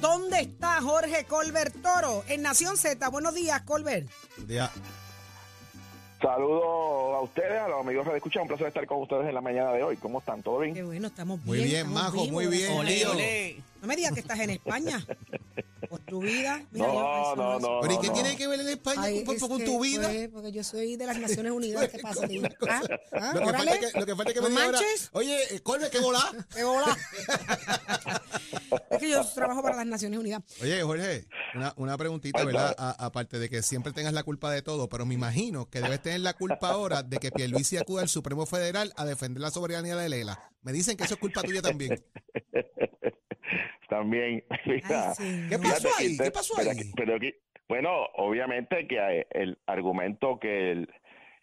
¿Dónde está Jorge Colbert Toro? En Nación Z. Buenos días, Colbert. Ya. Saludos a ustedes, a los amigos que escuchan. Un placer estar con ustedes en la mañana de hoy. ¿Cómo están? ¿Todo bien? Qué bueno, estamos bien. Muy bien, Majo, vivos, muy bien. olé. No me digas que estás en España. Tu vida. Mira, No, no, no. ¿Pero y qué no. tiene que ver en España Ay, con, es con que, tu vida? pues, porque yo soy de las Naciones Unidas. ¿Qué pasa? tío? ¿Ah? ¿Ah? Lo que, falta es que, lo que falta es que ¿No me diga ahora, oye, eh, Colbert, ¿qué volá? ¡Qué bola! es que yo trabajo para las Naciones Unidas. Oye, Jorge, una, una preguntita, ¿verdad? aparte de que siempre tengas la culpa de todo, pero me imagino que debes tener la culpa ahora de que Pierluisi acuda al Supremo Federal a defender la soberanía de Lela. Me dicen que eso es culpa tuya también. También. mira, Ay, señor. ¿Qué pasó ahí? usted- ¿Qué pasó pero ahí? que- pero que- bueno, obviamente que hay- el argumento que el-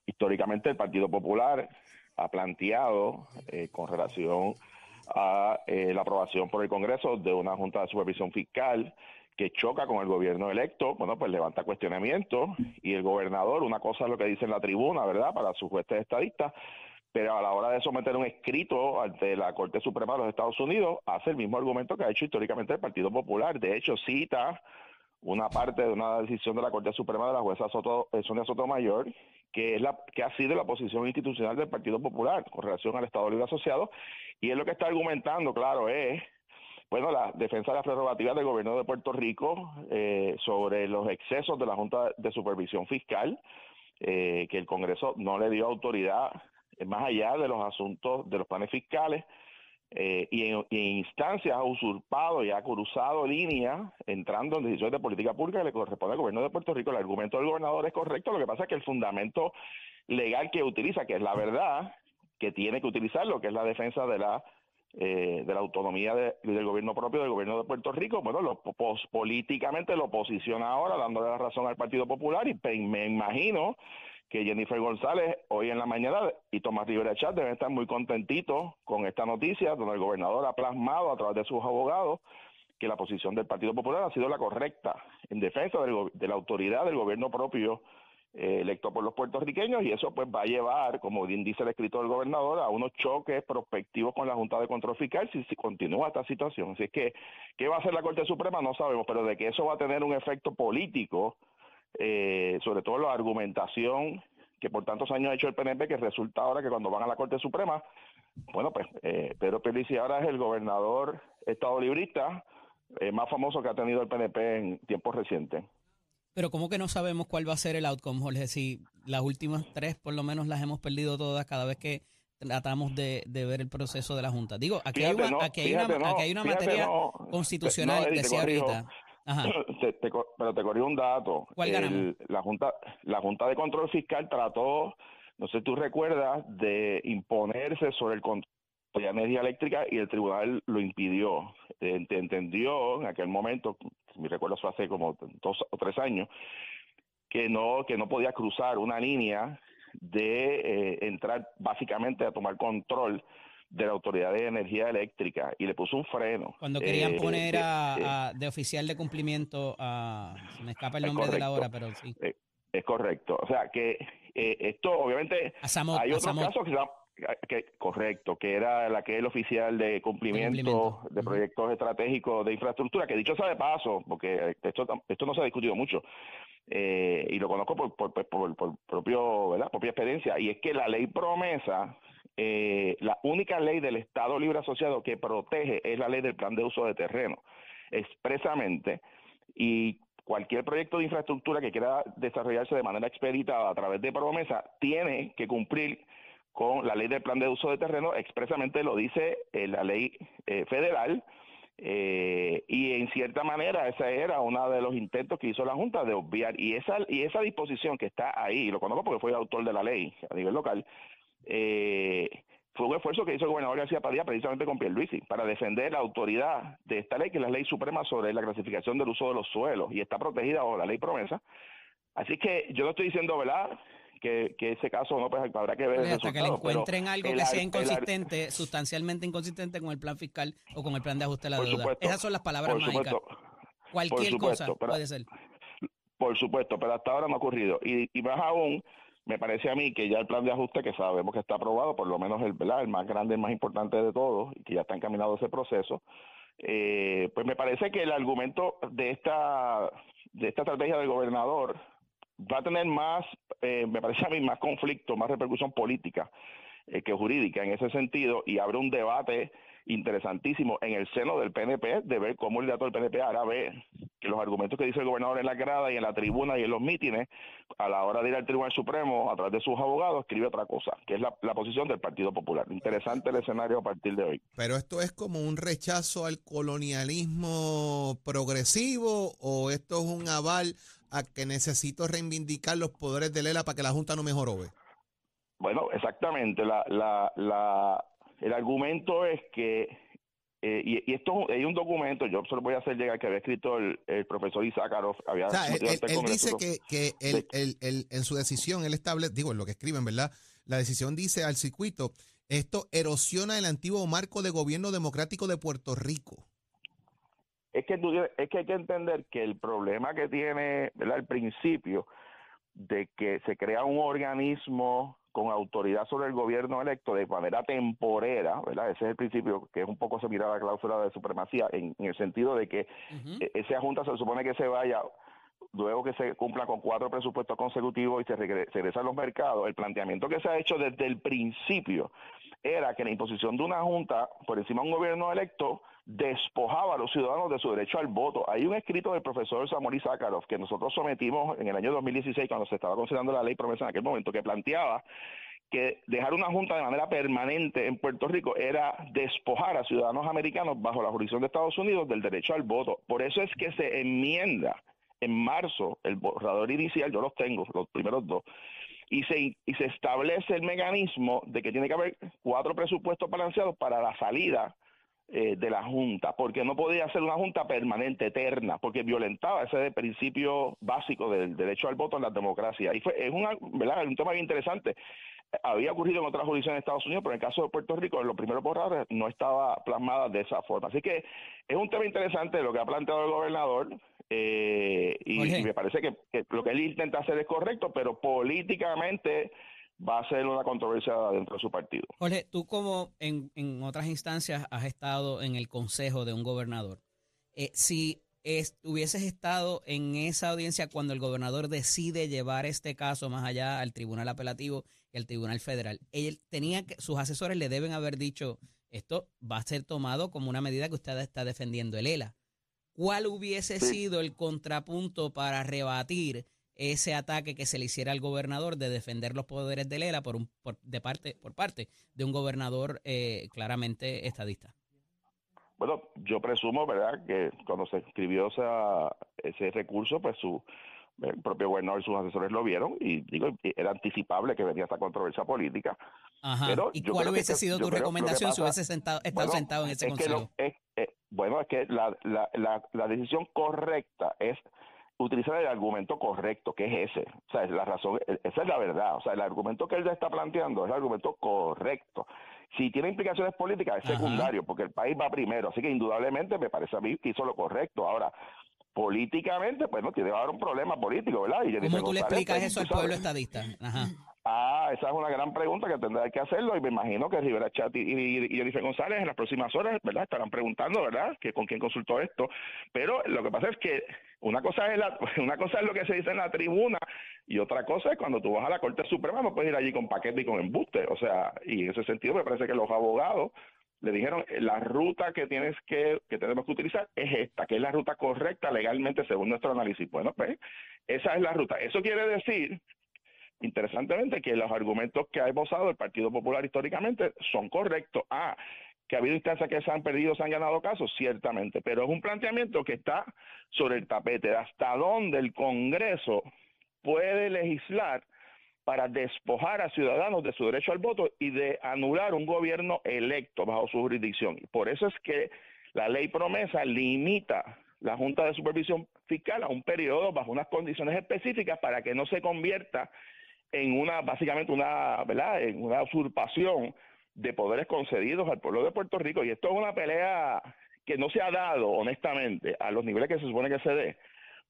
históricamente el Partido Popular ha planteado eh, con relación a eh, la aprobación por el Congreso de una Junta de Supervisión Fiscal que choca con el gobierno electo, bueno, pues levanta cuestionamientos y el gobernador, una cosa es lo que dice en la tribuna, ¿verdad?, para sus jueces estadistas, pero a la hora de someter un escrito ante la Corte Suprema de los Estados Unidos, hace el mismo argumento que ha hecho históricamente el Partido Popular. De hecho, cita una parte de una decisión de la Corte Suprema de la jueza eh, Sonia Sotomayor, que es la que ha sido la posición institucional del Partido Popular con relación al Estado Libre Asociado, y es lo que está argumentando, claro, es bueno, la defensa de las prerrogativas del gobierno de Puerto Rico eh, sobre los excesos de la Junta de Supervisión Fiscal, eh, que el Congreso no le dio autoridad más allá de los asuntos de los planes fiscales eh, y, en, instancias ha usurpado y ha cruzado línea entrando en decisiones de política pública que le corresponde al gobierno de Puerto Rico. El argumento del gobernador es correcto, lo que pasa es que el fundamento legal que utiliza, que es la verdad, que tiene que utilizar lo que es la defensa de la eh, de la autonomía de- del gobierno propio del gobierno de Puerto Rico, bueno, lo, pos- políticamente lo posiciona ahora dándole la razón al Partido Popular y me imagino que Jennifer González hoy en la mañana y Tomás Rivera Chat deben estar muy contentitos con esta noticia, donde el gobernador ha plasmado a través de sus abogados que la posición del Partido Popular ha sido la correcta en defensa del de la autoridad del gobierno propio eh, electo por los puertorriqueños y eso pues va a llevar, como bien dice el escritor del gobernador, a unos choques prospectivos con la Junta de Control Fiscal si, si continúa esta situación. Así es que, ¿qué va a hacer la Corte Suprema? No sabemos, pero de que eso va a tener un efecto político, eh, sobre todo la argumentación que por tantos años ha hecho el PNP, que resulta ahora que cuando van a la Corte Suprema, bueno, pues eh, Pedro Pierluisi ahora es el gobernador estado librista eh, más famoso que ha tenido el PNP en tiempos recientes. Pero ¿cómo que no sabemos cuál va a ser el outcome, Jorge? Si las últimas tres por lo menos las hemos perdido todas cada vez que tratamos de, de ver el proceso de la Junta. Digo, aquí hay una, no, aquí hay una, no, aquí hay una fíjate, materia no. constitucional, decía ahorita. Ajá. Te- te co- pero te corrí un dato. ¿Cuál ganamos? la junta, la junta de control fiscal trató, no sé si tú recuerdas, de imponerse sobre el control de la energía eléctrica y el tribunal lo impidió. Te entendió en aquel momento, mi recuerdo fue hace como dos o tres años, que no que no podía cruzar una línea de eh, entrar básicamente a tomar control de la autoridad de energía eléctrica y le puso un freno. Cuando querían Eh, poner a, eh, a- de oficial de cumplimiento a... se me escapa el Es nombre de la hora, pero sí. Es correcto. O sea, que eh, esto obviamente Samot, hay otros casos que, se llama- que correcto, que era la que es el oficial de cumplimiento, cumplimiento. de proyectos estratégicos de infraestructura, que dicho sea de paso, porque esto esto no se ha discutido mucho. eh, y lo conozco por, por, por, por propio, ¿verdad? propia experiencia, y es que la ley promesa, eh, la única ley del Estado Libre Asociado que protege es la ley del plan de uso de terreno, expresamente, y cualquier proyecto de infraestructura que quiera desarrollarse de manera expeditada a través de promesa tiene que cumplir con la ley del plan de uso de terreno, expresamente lo dice eh, la ley eh, federal, eh, y en cierta manera ese era uno de los intentos que hizo la Junta de obviar, y esa, y esa disposición que está ahí, lo conozco porque fui autor de la ley a nivel local, eh, fue un esfuerzo que hizo el gobernador García Padilla precisamente con Pierluisi para defender la autoridad de esta ley, que es la ley suprema sobre la clasificación del uso de los suelos y está protegida bajo la ley promesa. Así que yo no estoy diciendo, ¿verdad?, que, que ese caso no, pues habrá que ver el hasta que le encuentren algo el que sea el inconsistente, sustancialmente inconsistente con el plan fiscal o con el plan de ajuste de la deuda. supuesto, Esas son las palabras por mágicas. supuesto, Cualquier por cosa pero- puede ser. Por supuesto, pero hasta ahora no ha ocurrido. Y, y más aún, me parece a mí que ya el plan de ajuste que sabemos que está aprobado, por lo menos el, el más grande, el más importante de todos, y que ya está encaminado ese proceso, eh, pues me parece que el argumento de esta, de esta estrategia del gobernador va a tener más, eh, me parece a mí, más conflicto, más repercusión política eh, que jurídica en ese sentido y abre un debate interesantísimo en el seno del PNP de ver cómo el dato del PNP ahora ve que los argumentos que dice el gobernador en la grada y en la tribuna y en los mítines, a la hora de ir al Tribunal Supremo a través de sus abogados, escribe otra cosa, que es la, la posición del Partido Popular. Interesante el escenario a partir de hoy. Pero esto es como un rechazo al colonialismo progresivo o esto es un aval a que necesito reivindicar los poderes de Lela para que la Junta no me jorobe. Bueno, exactamente. La, la, la, el argumento es que, eh, y, y, esto hay un documento, yo se lo voy a hacer llegar, que había escrito el, el profesor Isaacarov. Había o sea, él, él, él dice que, que él, en su decisión, él establece, digo, en lo que escriben, ¿verdad? La decisión dice al circuito, esto erosiona el antiguo marco de gobierno democrático de Puerto Rico. Es que, es que hay que entender que el problema que tiene, ¿verdad? El principio de que se crea un organismo con autoridad sobre el gobierno electo de manera temporera, ¿verdad? Ese es el principio que es un poco se mira la cláusula de supremacía en, en el sentido de que uh -huh. esa junta se supone que se vaya luego que se cumpla con cuatro presupuestos consecutivos y se, regre se regresa a los mercados, el planteamiento que se ha hecho desde el principio era que la imposición de una junta por encima de un gobierno electo despojaba a los ciudadanos de su derecho al voto. Hay un escrito del profesor Samuel Sakharov que nosotros sometimos en el año 2016 cuando se estaba considerando la ley promesa en aquel momento que planteaba que dejar una junta de manera permanente en Puerto Rico era despojar a ciudadanos americanos bajo la jurisdicción de Estados Unidos del derecho al voto. Por eso es que se enmienda en marzo el borrador inicial, yo los tengo, los primeros dos, y se, y se establece el mecanismo de que tiene que haber cuatro presupuestos balanceados para la salida eh, de la Junta, porque no podía ser una Junta permanente, eterna, porque violentaba ese principio básico del derecho al voto en la democracia. Y fue, es una, ¿verdad? un tema bien interesante. Había ocurrido en otras jurisdicciones de Estados Unidos, pero en el caso de Puerto Rico, en los primeros borradores no estaba plasmada de esa forma. Así que es un tema interesante lo que ha planteado el gobernador. Eh, y, y, me parece que, que, lo que él intenta hacer es correcto, pero políticamente va a ser una controversia dentro de su partido. Jorge, tú como en, en otras instancias has estado en el consejo de un gobernador, eh, si es, hubieses estado en esa audiencia cuando el gobernador decide llevar este caso más allá al tribunal apelativo y al tribunal federal, él tenía que, sus asesores le deben haber dicho, esto va a ser tomado como una medida que usted está defendiendo el ELA. ¿Cuál hubiese sí. sido el contrapunto para rebatir ese ataque que se le hiciera al gobernador de defender los poderes de Lela por, un, por, de parte, por parte de un gobernador eh, claramente estadista? Bueno, yo presumo, ¿verdad?, que cuando se escribió esa, ese recurso, pues su el propio gobernador y sus asesores lo vieron y digo, era anticipable que venía esta controversia política. Ajá. Pero ¿Y cuál hubiese que, sido tu recomendación si hubiese sentado, estado bueno, sentado en ese es consejo? Es, eh, bueno, es que la, la, la, la decisión correcta es utilizar el argumento correcto, que es ese. O sea, la razón, esa es la verdad. O sea, el argumento que él ya está planteando es el argumento correcto. Si tiene implicaciones políticas, es secundario, porque el país va primero. Así que indudablemente me parece a mí que hizo lo correcto. Ahora, políticamente, pues no tiene que haber un problema político, ¿verdad? Y ¿Cómo tú le explicas eso al pueblo estadista? Ajá. Ah, esa es una gran pregunta que tendrá que hacerlo y me imagino que Rivera Chat y, y, Jennifer González en las próximas horas, ¿verdad? Estarán preguntando, ¿verdad? Que con quién consultó esto. Pero lo que pasa es que una cosa es la, una cosa es lo que se dice en la tribuna y otra cosa es cuando tú vas a la Corte Suprema no puedes ir allí con paquete y con embuste. O sea, y en ese sentido me parece que los abogados le dijeron la ruta que tienes que que tenemos que utilizar es esta, que es la ruta correcta legalmente según nuestro análisis. Bueno, pues esa es la ruta. Eso quiere decir interesantemente que los argumentos que ha esbozado el Partido Popular históricamente son correctos. Ah, que ha habido instancias que se han perdido, se han ganado casos, ciertamente, pero es un planteamiento que está sobre el tapete de hasta dónde el Congreso puede legislar para despojar a ciudadanos de su derecho al voto y de anular un gobierno electo bajo su jurisdicción. Por eso es que la ley promesa limita la Junta de Supervisión Fiscal a un periodo bajo unas condiciones específicas para que no se convierta en una, básicamente una, ¿verdad? En una usurpación de poderes concedidos al pueblo de Puerto Rico. Y esto es una pelea que no se ha dado, honestamente, a los niveles que se supone que se dé,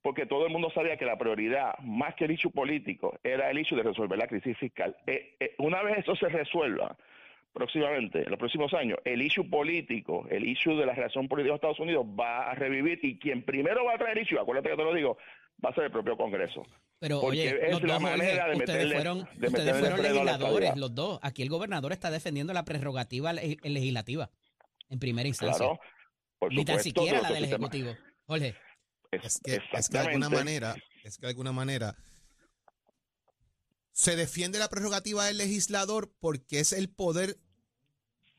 porque todo el mundo sabía que la prioridad, más que el hecho político, era el hecho de resolver la crisis fiscal. Eh, eh, una vez eso se resuelva, próximamente, en los próximos años, el issue político, el issue de la relación política de Estados Unidos va a revivir y quien primero va a traer issue, acuérdate que te lo digo, va a ser el propio Congreso. Pero Porque oye, es los la dos, Jorge, manera de ustedes meterle- fueron, de ustedes meterle fueron legisladores, los dos. Aquí el gobernador está defendiendo la prerrogativa le- legislativa en primera instancia. Claro, por Ni tan siquiera la del sistema. Ejecutivo. Jorge, Es- que, es que de alguna manera, es que de alguna manera se defiende la prerrogativa del legislador porque es el poder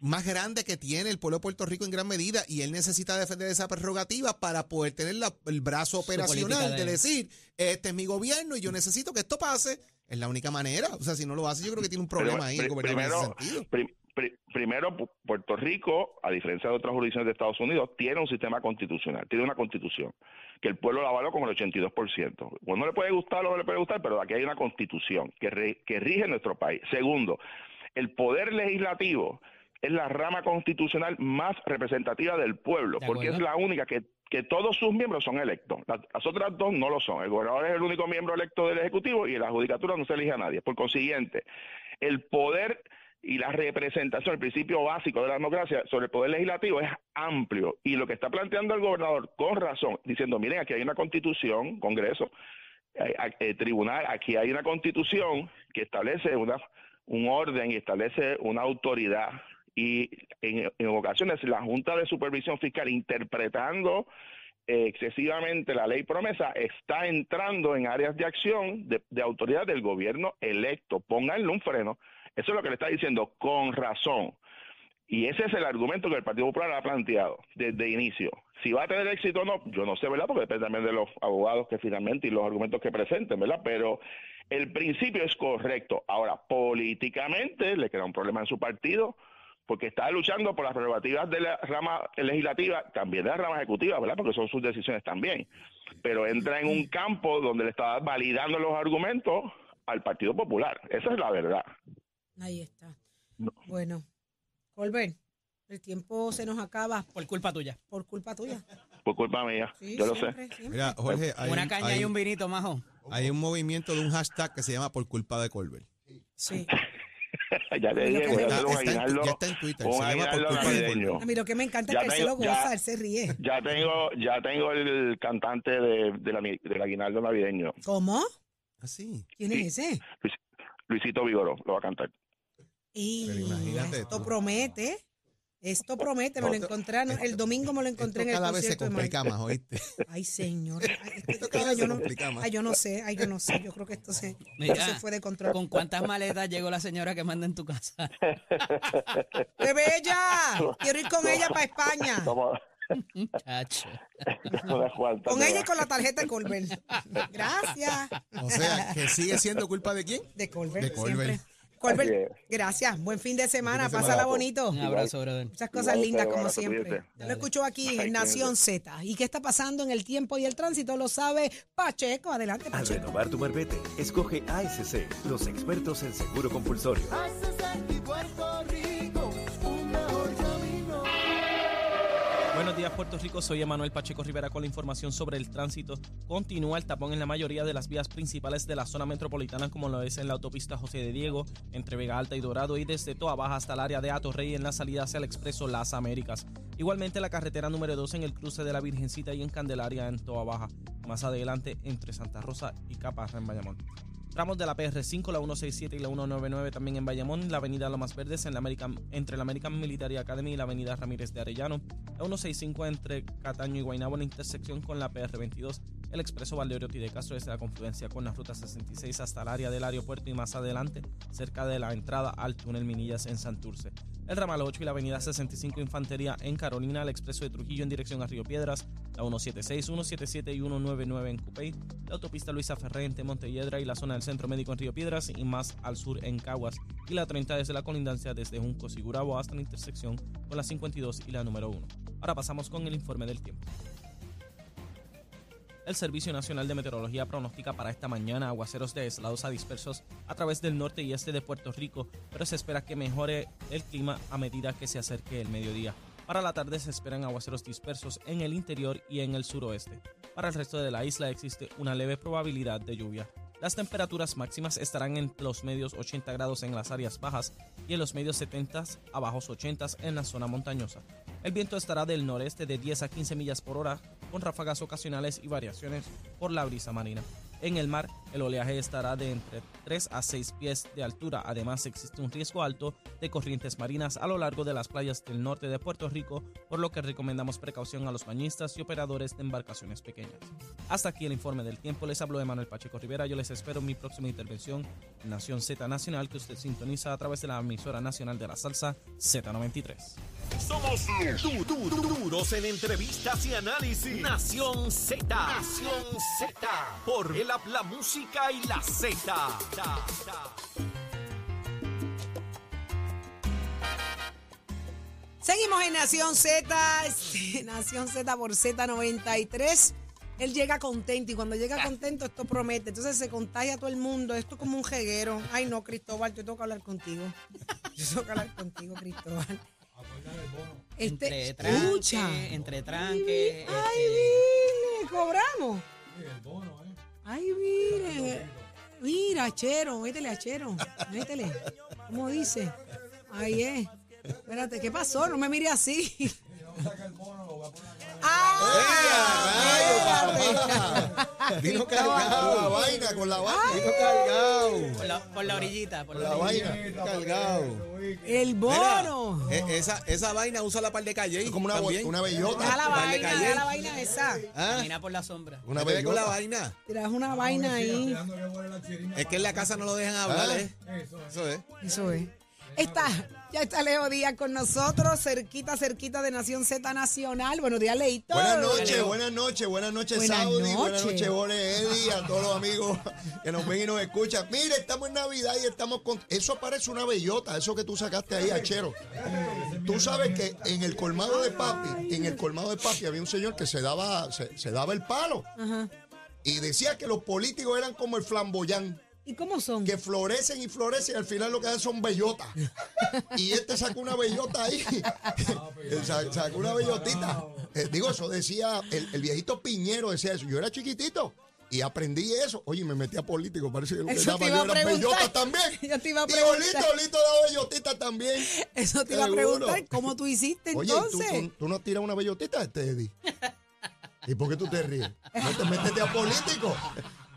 más grande que tiene el pueblo de Puerto Rico en gran medida y él necesita defender esa prerrogativa para poder tener la- el brazo operacional de, de- decir, este es mi gobierno y yo necesito que esto pase. Es la única manera. O sea, si no lo hace, yo creo que tiene un Pero, problema ahí el pri- gobernador en ese primero, primero, Pu- Puerto Rico, a diferencia de otras jurisdicciones de Estados Unidos, tiene un sistema constitucional, tiene una constitución, que el pueblo la avaló con el 82%. Bueno, no le puede gustar o no le puede gustar, pero aquí hay una constitución que, re- que rige nuestro país. Segundo, el poder legislativo es la rama constitucional más representativa del pueblo, porque es la única que, que todos sus miembros son electos. Las, las otras dos no lo son. El gobernador es el único miembro electo del Ejecutivo y en la judicatura no se elige a nadie. Por consiguiente, el poder y la representación, el principio básico de la democracia sobre el poder legislativo es amplio. Y lo que está planteando el gobernador, con razón, diciendo, miren, aquí hay una constitución, Congreso, eh, eh, tribunal, aquí hay una constitución que establece una, un orden y establece una autoridad. Y en, ocasiones la Junta de Supervisión Fiscal, interpretando eh, excesivamente la ley promesa, está entrando en áreas de acción de, de autoridad del gobierno electo. Pónganle un freno. Eso es lo que le está diciendo con razón. Y ese es el argumento que el Partido Popular ha planteado desde inicio. Si va a tener éxito o no, yo no sé, ¿verdad? Porque depende también de los abogados que finalmente y los argumentos que presenten, ¿verdad? Pero el principio es correcto. Ahora, políticamente le queda un problema en su partido porque está luchando por las prerrogativas de la rama legislativa, también de la rama ejecutiva, ¿verdad? Porque son sus decisiones también. Pero entra en un campo donde le está validando los argumentos al Partido Popular. Esa es la verdad. Ahí está. No. Bueno, Colbert, el tiempo se nos acaba por culpa tuya. por culpa tuya. Por culpa mía. Sí, yo lo sé. siempre. Mira, Jorge, hay, Una un- caña hay y un- un vinito, majo. hay un movimiento de un hashtag que se llama Por culpa de Colbert. Sí. ya le dije, Está- voy a hacer un aguinaldo. ya está en Twitter. un Se llama Por aguinaldo culpa de navideño. A mí lo que me encanta Ya es que él se lo goza, él se ríe. Ya tengo, ya tengo el cantante de, de la, del aguinaldo navideño, ¿Cómo? Ah, sí. ¿Quién es ese? Luisito Vigoro, lo va a cantar. Y Pero imagínate esto tú. promete. Esto promete, me lo encontré, el domingo me lo encontré en el cada vez se de complica más, ¿oíste? Ay, señor. Ay, Esto cada vez yo se no, complica más. ay, yo no sé, ay, yo no sé. Yo creo que esto se, Mira, esto se fue de control. ¿Con cuántas maletas llegó la señora que manda en tu casa? ¡Qué bella! Quiero ir con ella para España. Cuantas, Con ella y con la tarjeta de Colbert. Gracias. O sea, que sigue siendo culpa de quién? De Colbert, De Colbert. siempre. Colbert, Así es. gracias. Buen fin de semana. Fin de Pásala semana. bonito. Un abrazo, brother. Muchas cosas Igual lindas como siempre. Yo lo escucho aquí Ay, en Nación Z. ¿Y qué está pasando en el tiempo y el tránsito? Lo sabe Pacheco. Adelante, Al Pacheco. renovar tu marbete, escoge ASC, los expertos en seguro compulsorio. Buenos días Puerto Rico, soy Emanuel Pacheco Rivera con la información sobre el tránsito. Continúa el tapón en la mayoría de las vías principales de la zona metropolitana como lo es en la autopista José de Diego, entre Vega Alta y Dorado y desde Toa Baja hasta el área de Atorrey en la salida hacia el expreso Las Américas. Igualmente la carretera número 2 en el cruce de la Virgencita y en Candelaria en Toa Baja. Más adelante entre Santa Rosa y Caparra en Bayamón. Tramos de la PR5, la 167 y la 199 también en Bayamón, la avenida Lomas Verdes en la American, entre la American Military Academy y la avenida Ramírez de Arellano, la 165 entre Cataño y Guaynabo en la intersección con la PR22, el expreso Valdeoriotti de Castro desde la confluencia con la ruta 66 hasta el área del aeropuerto y más adelante cerca de la entrada al túnel Minillas en Santurce. El ramal 8 y la avenida 65 Infantería en Carolina, el expreso de Trujillo en dirección a Río Piedras, la 176, 177 y 199 en Cupey, la autopista Luisa Ferré entre Montelledra y la zona del Centro Médico en Río Piedras y más al sur en Caguas, y la 30 desde la colindancia desde Juncos y Gurabo hasta la intersección con la 52 y la número 1. Ahora pasamos con el informe del tiempo. El Servicio Nacional de Meteorología pronostica para esta mañana aguaceros de aislados a dispersos a través del norte y este de Puerto Rico, pero se espera que mejore el clima a medida que se acerque el mediodía. Para la tarde se esperan aguaceros dispersos en el interior y en el suroeste. Para el resto de la isla existe una leve probabilidad de lluvia. Las temperaturas máximas estarán en los medios 80 grados en las áreas bajas y en los medios 70 a bajos 80 en la zona montañosa. El viento estará del noreste de 10 a 15 millas por hora, con ráfagas ocasionales y variaciones por la brisa marina. En el mar, el oleaje estará de entre 3 a 6 pies de altura. Además, existe un riesgo alto de corrientes marinas a lo largo de las playas del norte de Puerto Rico, por lo que recomendamos precaución a los bañistas y operadores de embarcaciones pequeñas. Hasta aquí el informe del tiempo. Les habló Manuel Pacheco Rivera. Yo les espero en mi próxima intervención en Nación Z Nacional, que usted sintoniza a través de la emisora nacional de la salsa Z93. Somos du- du- du- duros en entrevistas y análisis. Nación Z. Nación Z. Por el app La Música y la Z. Seguimos en Nación Z, Nación Z por Z93. Él llega contento y cuando llega contento esto promete. Entonces se contagia a todo el mundo. Esto es como un jeguero. Ay no, Cristóbal, yo tengo que hablar contigo. Yo tengo que hablar contigo, Cristóbal. Entre Este, tranque, escucha. entre tranque. Ay, este, mire, cobramos. Ay, mire. Mira, Chero, métele a Chero. Métele. ¿Cómo dice? Ahí es. Espérate, ¿qué pasó? No me mire así. ¡Ah! Vino Con la cargado. vaina, con la vaina. Vino cargado. por, la, por la orillita. Por Con la la orillita. vaina. Cargado. El bono. Mira, e- esa, esa vaina usa la par de calle. Es como una, bo- una bellota. Deja la vaina, deja la vaina esa. ¿Ah? Camina por la sombra. Una ¿Qué te ve con la bellota. vaina? Tiras una vaina ahí. Es que en la casa no lo dejan hablar, Ah. ¿eh? Eso es. Eso es. Está, ya está Leo Díaz con nosotros, cerquita, cerquita de Nación Z Nacional. Buenos días, Leito. Buenas noches, buenas noches, buenas noches, Buenas Saudi, buenas noches. Jorge, Eddie, a todos los amigos que nos ven y nos escuchan. Mire, estamos en Navidad y estamos con... Eso parece una bellota, eso que tú sacaste ahí, Achero. Tú sabes que en el colmado de papi, en el colmado de papi había un señor que se daba, se, se daba el palo Ajá. y decía que los políticos eran como el flamboyán. ¿Y cómo son? que florecen y florecen y al final lo que dan son bellotas. Y este sacó una bellota ahí. Sa- sacó una bellotita. Eh, digo, eso decía el, el viejito Piñero, decía eso. Yo era chiquitito y aprendí eso. Oye, me metí a político, parece que lo que daba te yo era bellota también. Yo te iba a Y preguntar. Olito, Olito daba bellotita también. Eso te iba a preguntar, ¿cómo tú hiciste Oye, ¿tú, entonces? tú, tú no tiras una bellotita, este Eddie? ¿Y por qué tú te ríes? Métete, métete a político.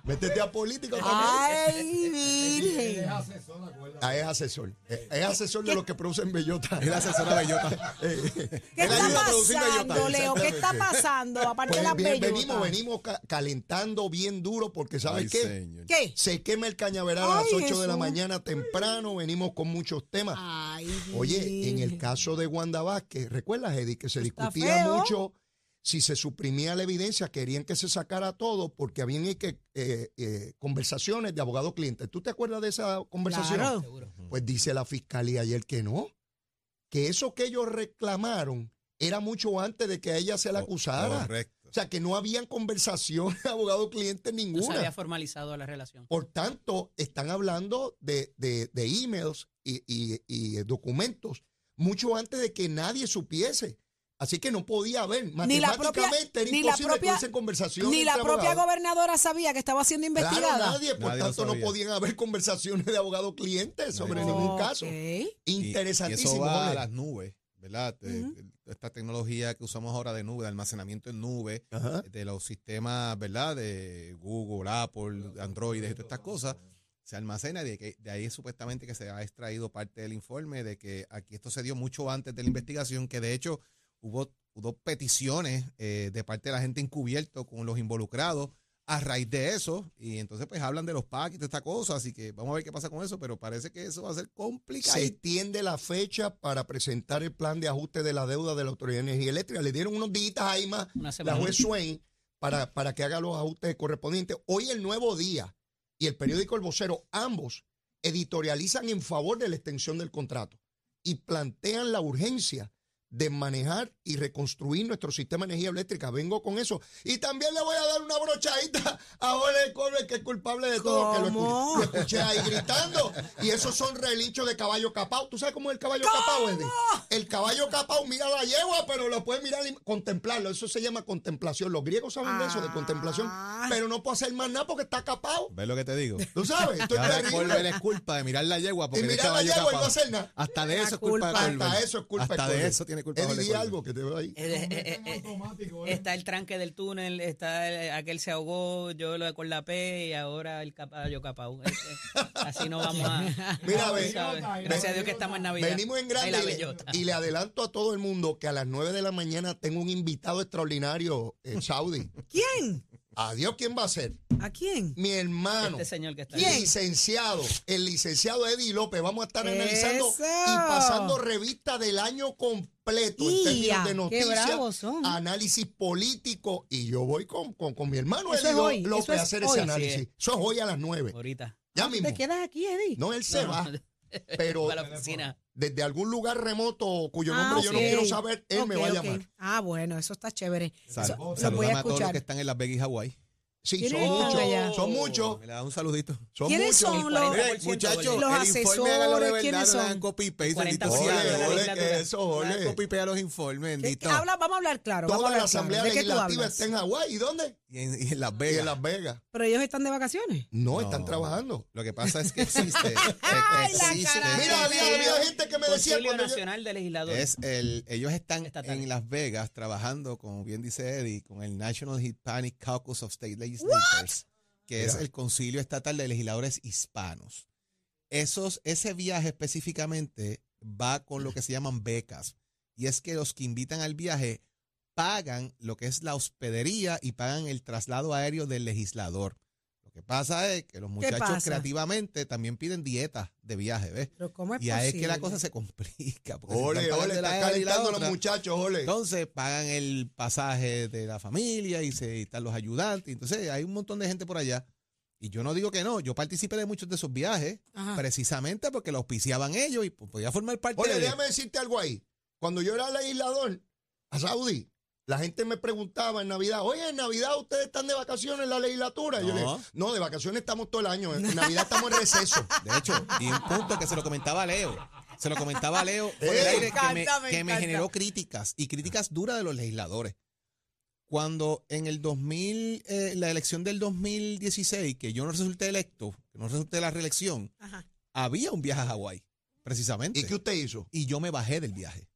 Métete a político también. Ay, virgen. Ah, es asesor. Es, es asesor de los que producen bellota. Es la asesora bellota. ¿Qué Él está ayuda a producir pasando, bellota. Leo? ¿Qué está pasando? Aparte de Pues las bien, bellotas. venimos, venimos ca- calentando bien duro porque ¿sabes Ay, qué? señor. ¿Qué? Se quema el cañaveral a las Ay, 8 de la Jesús. mañana temprano, venimos con muchos temas. Ay, Oye, en el virgen. caso de Wanda Vázquez, ¿recuerdas, Eddie, que se Está discutía feo. mucho si se suprimía la evidencia, querían que se sacara todo porque habían eh, que, eh, eh, conversaciones de abogado-cliente. ¿Tú te acuerdas de esa conversación? Claro. Seguro. Pues dice la fiscalía ayer que no, que eso que ellos reclamaron era mucho antes de que a ella se la acusara. Correcto. O sea, que no habían conversaciones abogado-cliente No se ninguna. había formalizado la relación. Por tanto, están hablando de, de, de emails y, y- y documentos mucho antes de que nadie supiese. Así que no podía haber. Ni la propia- era ni la imposible propia- que hubiesen conversaciones. Ni la propia abogados. gobernadora sabía que estaba siendo Claro, investigada. nadie. Por Nadie tanto, no podían haber conversaciones de abogado-cliente sobre Nadie. ningún caso. Ok. Y- Interesantísimo. Y eso va a las nubes, ¿verdad? Ujú. Esta tecnología que usamos ahora de nube, de almacenamiento en nube, de los sistemas, ¿verdad? De Google, Apple, Android y todas estas cosas, se almacena y de, que, de ahí es supuestamente que se ha extraído parte del informe de que aquí esto se dio mucho antes de la investigación, que de hecho hubo, hubo peticiones eh, de parte de la gente encubierto con los involucrados a raíz de eso, y entonces pues hablan de los packs y de esta cosa, así que vamos a ver qué pasa con eso, pero parece que eso va a ser complicado. Se extiende la fecha para presentar el plan de ajuste de la deuda de la Autoridad de Energía Eléctrica. Le dieron unos días ahí más la juez Swain para, para que haga los ajustes correspondientes. Hoy el Nuevo Día y el periódico El Vocero, ambos editorializan en favor de la extensión del contrato y plantean la urgencia de manejar y reconstruir nuestro sistema de energía eléctrica. Vengo con eso. Y también le voy a dar una brochadita a Jorge Colbert, que es culpable de todo, que lo ¿Cómo? lo escuché ahí gritando. Y esos son relichos de caballo capao. ¿Tú sabes cómo es el caballo capao, Eddie? El caballo capao mira la yegua, pero lo puede mirar y contemplarlo. Eso se llama contemplación. Los griegos saben de eso, de contemplación. Ah. Pero no puede hacer más nada porque está capao. ¿Ves lo que te digo? ¿Tú sabes? Esto es Ahora terrible. Colbert es culpa de mirar la yegua porque Y mirar la caballo yegua y no capao. hacer nada. Hasta de La eso es culpa de culpa. Colbert. Hasta eso es culpa Hasta de eso tiene culpa Eddie, di Colbert. algo que te veo ahí. Eh, eh, eh, eh, está el tranque del túnel, está el- aquel se ahogó, yo lo con la P y ahora el caballo capau. Así no vamos a. Mira, ve. Gracias a Dios que estamos en Navidad. Venimos en Ay, grande y, le- y le adelanto a todo el mundo que a las 9 de la mañana tengo un invitado extraordinario en Saudi. ¿Quién? Adiós, ¿quién va a ser? ¿A quién? Mi hermano. Este señor que está ¿Quién? Licenciado, el licenciado Eddie López. Vamos a estar analizando y pasando revista del año completo en términos de ¡Qué noticias, análisis político. Y yo voy con, con, con mi hermano Eso Eddie López eso a es hacer hoy. ese análisis. es. Eso es hoy a las 9. ahorita. Ya ¿Tú mismo. te quedas aquí, Eddie? No, él se No, va. no, Pero para la oficina. Desde algún lugar remoto cuyo Ah, nombre yo no quiero saber, él me va a llamar. Ah, bueno, eso está chévere. Sal- Eso- lo voy saludame a a todos los que están en Las Vegas y Hawái. Sí, ¿Quiénes son muchos. Son muchos. Me le da un saludito. Son ¿Quiénes muchos. son los, Muchachos, los el informe de asesores? ¿Quiénes son? copy paste, 40 bendito Ole, la eso, ole. copy paste a los informes, ¿Qué- bendito. qué habla? Vamos a hablar claro. Toda la Asamblea claro. ¿De qué tú Legislativa está en Hawái. ¿Y dónde? Y en, y en Las Y Vegas. en Las Vegas. Pero ellos están de vacaciones. No, No. están trabajando. Lo que pasa es que existe. Ay, la existe- cara. Mira, había, había gente que me decía cuando yo- Nacional de Legisladores. Es el, ellos están Estatal. en Las Vegas trabajando, como bien dice Eddie, con el National Hispanic Caucus of State Legislators, que es el Concilio Estatal de Legisladores Hispanos. Esos, ese viaje específicamente va con lo que se llaman becas. Y es que los que invitan al viaje pagan lo que es la hospedería y pagan el traslado aéreo del legislador. Lo que pasa es que los muchachos creativamente también piden dietas de viaje, ¿ves? Pero ¿cómo es Y ahí es que la cosa se complica. Ole, están pagando ole, está calentando a los muchachos, ole. Entonces pagan el pasaje de la familia y, se, y están los ayudantes. Entonces hay un montón de gente por allá. Y yo no digo que no, yo participé de muchos de esos viajes Ajá. precisamente porque lo auspiciaban ellos y pues, podía formar parte Oye, de déjame decirte algo ahí. Cuando yo era legislador a Saudi, la gente me preguntaba en Navidad, oye, en Navidad ustedes están de vacaciones en la legislatura. Y Yo le No. dije, no, de vacaciones estamos todo el año. En Navidad estamos en receso. De hecho, y un punto que se lo comentaba a Leo. Se lo comentaba a Leo por Eh, el que me, encanta, me que me encanta. generó críticas y críticas duras de los legisladores. Cuando en el 2000, eh, la elección del 2016, que yo no resulté electo, que no resulté la reelección, Ajá. había un viaje a Hawái, precisamente. ¿Y qué usted hizo? Y yo me bajé del viaje.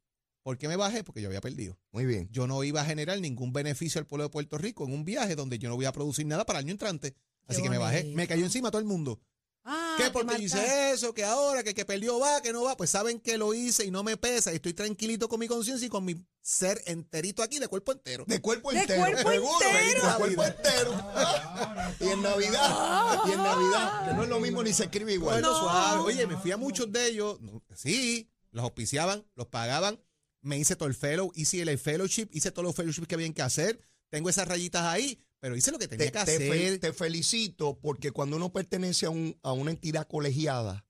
¿Por qué me bajé? Porque yo había perdido. Muy bien. Yo no iba a generar ningún beneficio al pueblo de Puerto Rico en un viaje donde yo no voy a producir nada para el año entrante. Así que me bajé. Me cayó encima todo el mundo. Ah, ¿Qué? Porque hice eso, que ahora, que, que perdió va, que no va. Pues saben que lo hice y no me pesa. Y estoy tranquilito con mi conciencia y con mi ser enterito aquí, de cuerpo entero. De cuerpo De entero. cuerpo seguro, entero. De cuerpo entero. y en Navidad. Y en Navidad. Que no es lo mismo ni se escribe igual. Bueno, suave. Oye, me fui a muchos de ellos. No, Sí, los auspiciaban, los pagaban. Me hice todo el fellow, hice el fellowship, hice todos los fellowships que habían que hacer. Tengo esas rayitas ahí, pero hice lo que tenía te, que te hacer. fel- te felicito porque cuando uno pertenece a, un- a una entidad colegiada,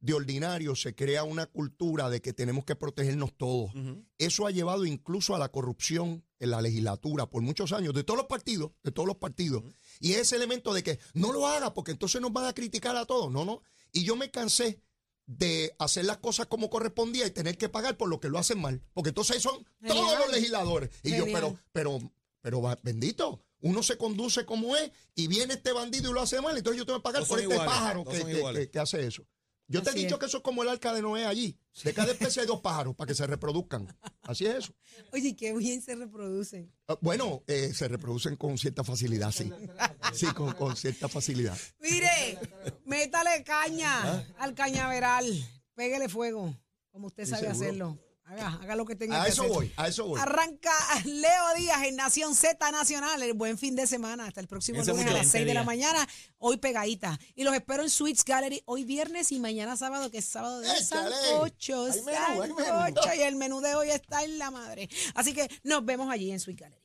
de ordinario se crea una cultura de que tenemos que protegernos todos. Eso ha llevado incluso a la corrupción en la legislatura por muchos años, de todos los partidos, de todos los partidos. Y ese elemento de que no lo haga porque entonces nos van a criticar a todos. No, no. Y yo me cansé de hacer las cosas como correspondía y tener que pagar por lo que lo hacen mal. Porque entonces son todos los legisladores. Y yo, pero, pero, pero va- bendito, uno se conduce como es y viene este bandido y lo hace mal, entonces yo tengo que pagar por este iguales, pájaro que, que- que- que hace eso. Yo te he dicho es. que eso es como el arca de Noé allí. De cada especie hay dos pájaros para que se reproduzcan. Así es eso. Oye, qué bien se reproducen. Ah, Bueno, eh, se reproducen con cierta facilidad, sí. Sí, con, con cierta facilidad. Mire, métale caña al cañaveral. Pégale fuego, como usted sabe seguro. hacerlo. Haga, haga lo que tenga A que eso hacer. voy, a eso voy. Arranca Leo Díaz en Nación Z Nacional. El buen fin de semana. Hasta el próximo Piensa lunes a las 6 de la mañana. Hoy pegadita. Y los espero en Sweets Gallery hoy viernes y mañana sábado, que es sábado de sancocho. Sancocho. Y el menú de hoy está en la madre. Así que nos vemos allí en Sweets Gallery.